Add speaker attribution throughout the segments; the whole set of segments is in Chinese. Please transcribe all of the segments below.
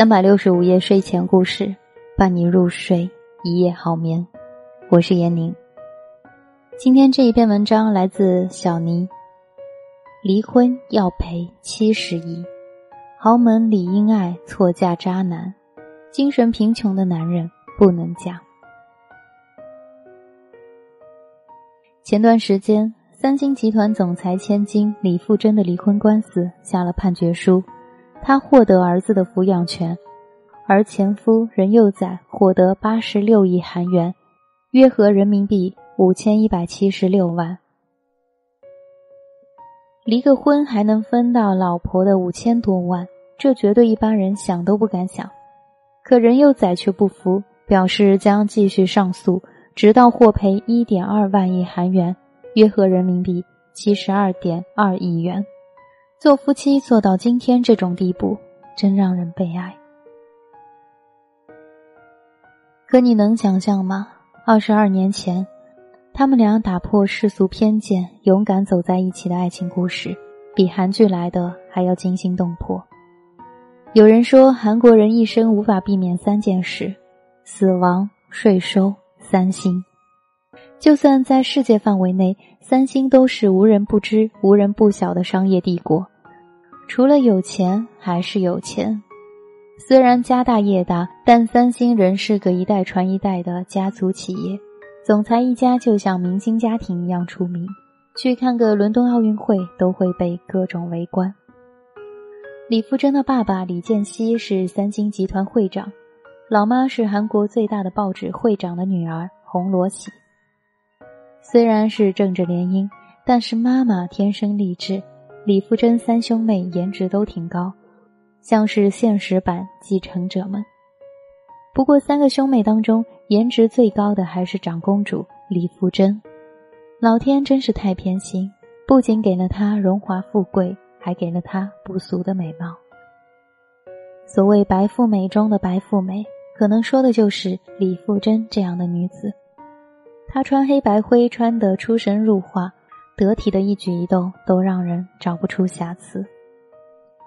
Speaker 1: 三百六十五夜睡前故事，伴你入睡，一夜好眠。我是闫宁。今天这一篇文章来自小尼。离婚要赔七十亿，豪门里因爱错嫁渣男，精神贫穷的男人不能嫁。前段时间，三星集团总裁千金李富真的离婚官司下了判决书。她获得儿子的抚养权，而前夫任佑宰获得八十六亿韩元，约合人民币五千一百七十六万。离个婚还能分到老婆的五千多万，这绝对一般人想都不敢想。可任佑宰却不服，表示将继续上诉，直到获赔一点二万亿韩元，约合人民币七十二点二亿元。做夫妻做到今天这种地步，真让人悲哀。可你能想象吗？二十二年前，他们俩打破世俗偏见，勇敢走在一起的爱情故事，比韩剧来的还要惊心动魄。有人说，韩国人一生无法避免三件事：死亡、税收、三星。就算在世界范围内，三星都是无人不知、无人不晓的商业帝国。除了有钱，还是有钱。虽然家大业大，但三星仍是个一代传一代的家族企业。总裁一家就像明星家庭一样出名，去看个伦敦奥运会都会被各种围观。李富真的爸爸李健熙是三星集团会长，老妈是韩国最大的报纸会长的女儿洪罗喜。虽然是政治联姻，但是妈妈天生丽质。李富真三兄妹颜值都挺高，像是现实版继承者们。不过三个兄妹当中，颜值最高的还是长公主李富真。老天真是太偏心，不仅给了她荣华富贵，还给了她不俗的美貌。所谓白富美中的白富美，可能说的就是李富真这样的女子。她穿黑白灰，穿得出神入化。得体的一举一动都让人找不出瑕疵，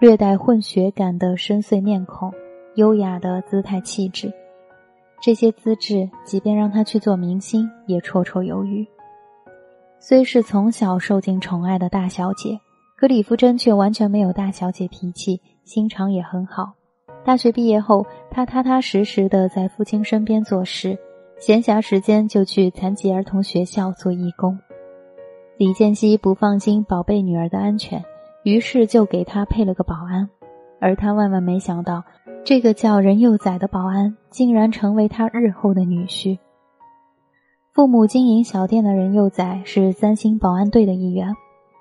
Speaker 1: 略带混血感的深邃面孔，优雅的姿态气质，这些资质，即便让她去做明星，也绰绰有余。虽是从小受尽宠爱的大小姐，可李富真却完全没有大小姐脾气，心肠也很好。大学毕业后，她踏踏实实的在父亲身边做事，闲暇时间就去残疾儿童学校做义工。李建熙不放心宝贝女儿的安全，于是就给她配了个保安。而他万万没想到，这个叫任佑载的保安竟然成为他日后的女婿。父母经营小店的任佑载是三星保安队的一员，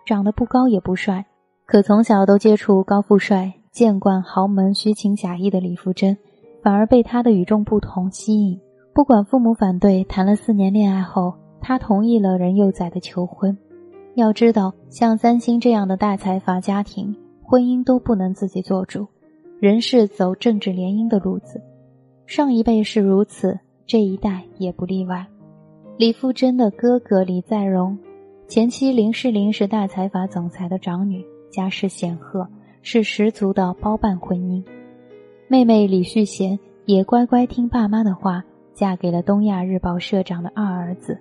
Speaker 1: 长得不高也不帅，可从小都接触高富帅，见惯豪门虚情假意的李富真，反而被他的与众不同吸引。不管父母反对，谈了四年恋爱后，他同意了任佑载的求婚。要知道，像三星这样的大财阀家庭，婚姻都不能自己做主，人是走政治联姻的路子。上一辈是如此，这一代也不例外。李富真的哥哥李在镕，前妻林世玲是大财阀总裁的长女，家世显赫，是十足的包办婚姻。妹妹李旭贤也乖乖听爸妈的话，嫁给了东亚日报社长的二儿子。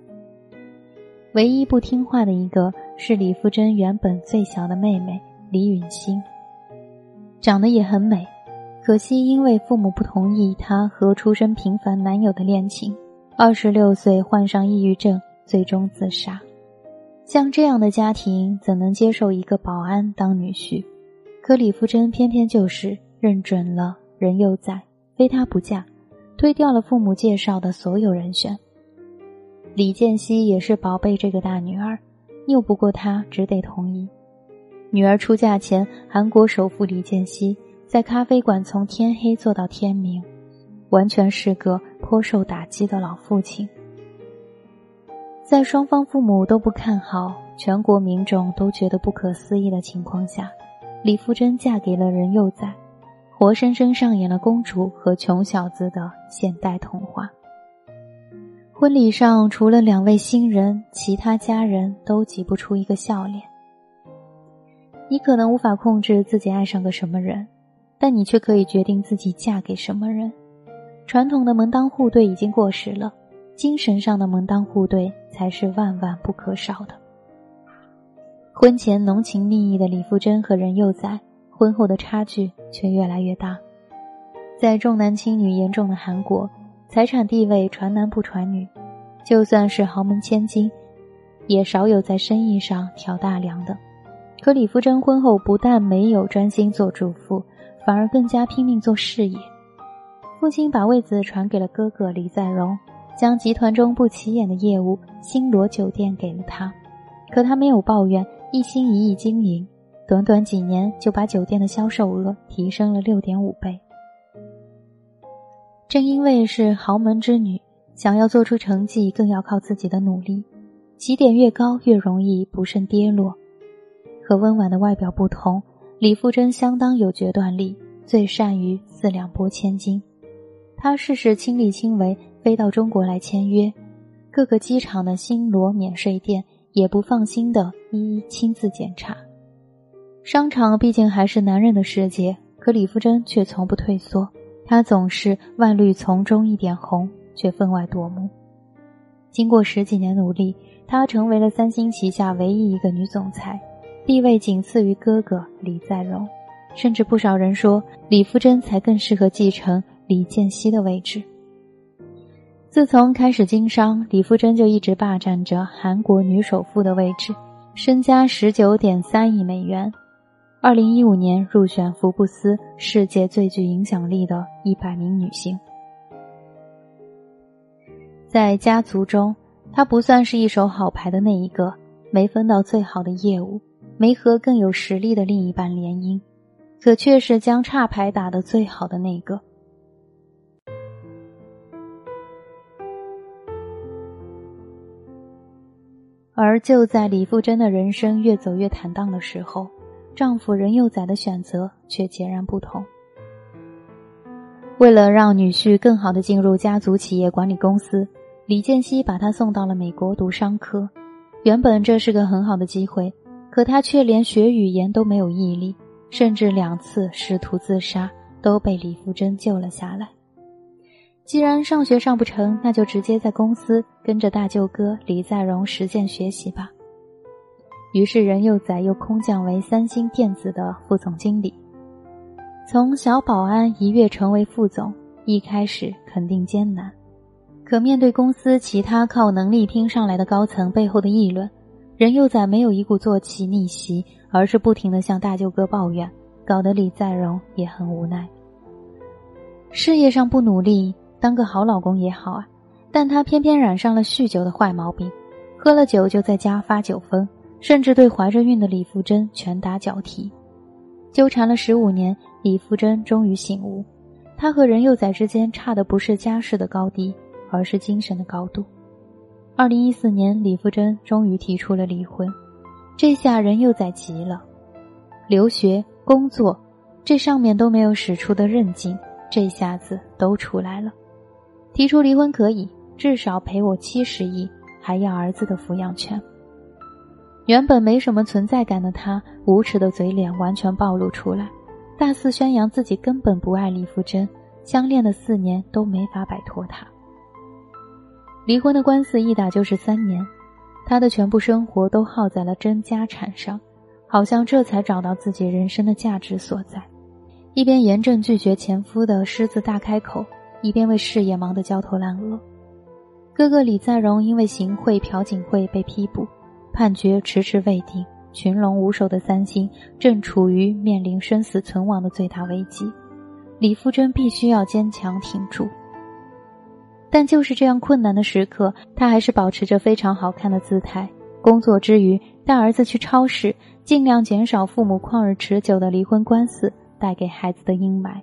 Speaker 1: 唯一不听话的一个。是李富真原本最小的妹妹李允欣，长得也很美，可惜因为父母不同意她和出身平凡男友的恋情，二十六岁患上抑郁症，最终自杀。像这样的家庭怎能接受一个保安当女婿？可李富真偏偏就是认准了人又在，非她不嫁，推掉了父母介绍的所有人选。李建熙也是宝贝这个大女儿。拗不过他，只得同意。女儿出嫁前，韩国首富李健熙在咖啡馆从天黑做到天明，完全是个颇受打击的老父亲。在双方父母都不看好，全国民众都觉得不可思议的情况下，李富真嫁给了任佑宰，活生生上演了公主和穷小子的现代童话。婚礼上，除了两位新人，其他家人都挤不出一个笑脸。你可能无法控制自己爱上个什么人，但你却可以决定自己嫁给什么人。传统的门当户对已经过时了，精神上的门当户对才是万万不可少的。婚前浓情蜜意的李富真和任幼宰，婚后的差距却越来越大。在重男轻女严重的韩国，财产地位传男不传女，就算是豪门千金，也少有在生意上挑大梁的。可李富真婚后不但没有专心做主妇，反而更加拼命做事业。父亲把位子传给了哥哥李在镕，将集团中不起眼的业务星罗酒店给了他，可他没有抱怨。一心一意经营，短短几年就把酒店的销售额提升了六点五倍。正因为是豪门之女，想要做出成绩，更要靠自己的努力。起点越高，越容易不慎跌落。和温婉的外表不同，李富真相当有决断力，最善于四两拨千斤。她事事亲力亲为，飞到中国来签约，各个机场的星罗免税店。也不放心的一一亲自检查。商场毕竟还是男人的世界，可李富真却从不退缩。她总是万绿丛中一点红，却分外夺目。经过十几年努力，她成为了三星旗下唯一一个女总裁，地位仅次于哥哥李在镕。甚至不少人说，李富真才更适合继承李健熙的位置。自从开始经商，李富真就一直霸占着韩国女首富的位置，身家十九点三亿美元。二零一五年入选福布斯世界最具影响力的一百名女性。在家族中，她不算是一手好牌的那一个，没分到最好的业务，没和更有实力的另一半联姻，可却是将差牌打得最好的那个。而就在李富真的人生越走越坦荡的时候，丈夫任佑宰的选择却截然不同。为了让女婿更好的进入家族企业管理公司，李建熙把他送到了美国读商科。原本这是个很好的机会，可他却连学语言都没有毅力，甚至两次试图自杀，都被李富真救了下来。既然上学上不成，那就直接在公司跟着大舅哥李在荣实践学习吧。于是任佑宰又空降为三星电子的副总经理，从小保安一跃成为副总，一开始肯定艰难。可面对公司其他靠能力拼上来的高层背后的议论，任佑宰没有一鼓作气逆袭，而是不停的向大舅哥抱怨，搞得李在镕也很无奈。事业上不努力。当个好老公也好啊，但他偏偏染上了酗酒的坏毛病，喝了酒就在家发酒疯，甚至对怀着孕的李富真拳打脚踢。纠缠了十五年，李富真终于醒悟，他和任佑宰之间差的不是家世的高低，而是精神的高度。二零一四年，李富真终于提出了离婚，这下任佑宰急了，留学、工作，这上面都没有使出的韧劲，这下子都出来了。提出离婚可以，至少赔我七十亿，还要儿子的抚养权。原本没什么存在感的他，无耻的嘴脸完全暴露出来，大肆宣扬自己根本不爱李富真，相恋的四年都没法摆脱他。离婚的官司一打就是三年，他的全部生活都耗在了争家产上，好像这才找到自己人生的价值所在。一边严正拒绝前夫的狮子大开口。一边为事业忙得焦头烂额，哥哥李在镕因为行贿朴槿惠被批捕，判决迟迟未定，群龙无首的三星正处于面临生死存亡的最大危机，李富真必须要坚强挺住。但就是这样困难的时刻，他还是保持着非常好看的姿态，工作之余带儿子去超市，尽量减少父母旷日持久的离婚官司带给孩子的阴霾。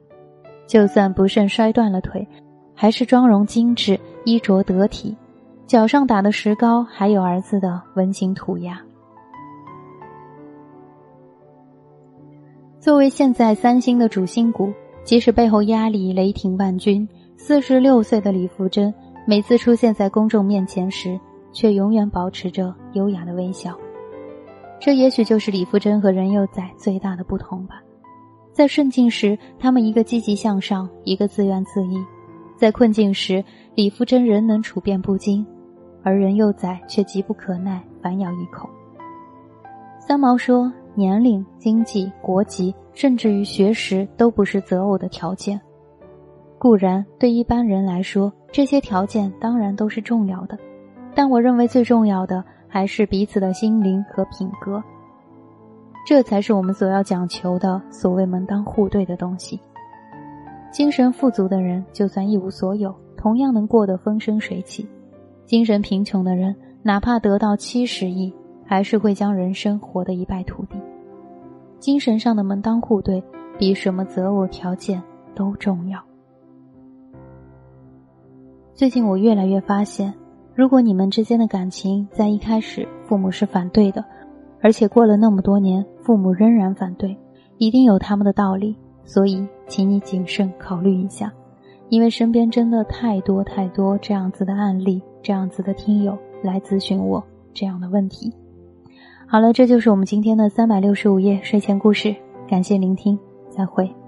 Speaker 1: 就算不慎摔断了腿，还是妆容精致、衣着得体，脚上打的石膏还有儿子的温情涂鸦。作为现在三星的主心骨，即使背后压力雷霆万钧，四十六岁的李福珍每次出现在公众面前时，却永远保持着优雅的微笑。这也许就是李福珍和任佑宰最大的不同吧。在顺境时，他们一个积极向上，一个自怨自艾；在困境时，李福珍仍能处变不惊，而人幼崽却急不可耐，反咬一口。三毛说：“年龄、经济、国籍，甚至于学识，都不是择偶的条件。固然，对一般人来说，这些条件当然都是重要的，但我认为最重要的还是彼此的心灵和品格。”这才是我们所要讲求的所谓门当户对的东西。精神富足的人，就算一无所有，同样能过得风生水起；精神贫穷的人，哪怕得到七十亿，还是会将人生活得一败涂地。精神上的门当户对，比什么择偶条件都重要。最近我越来越发现，如果你们之间的感情在一开始父母是反对的。而且过了那么多年，父母仍然反对，一定有他们的道理。所以，请你谨慎考虑一下，因为身边真的太多太多这样子的案例，这样子的听友来咨询我这样的问题。好了，这就是我们今天的三百六十五夜睡前故事，感谢聆听，再会。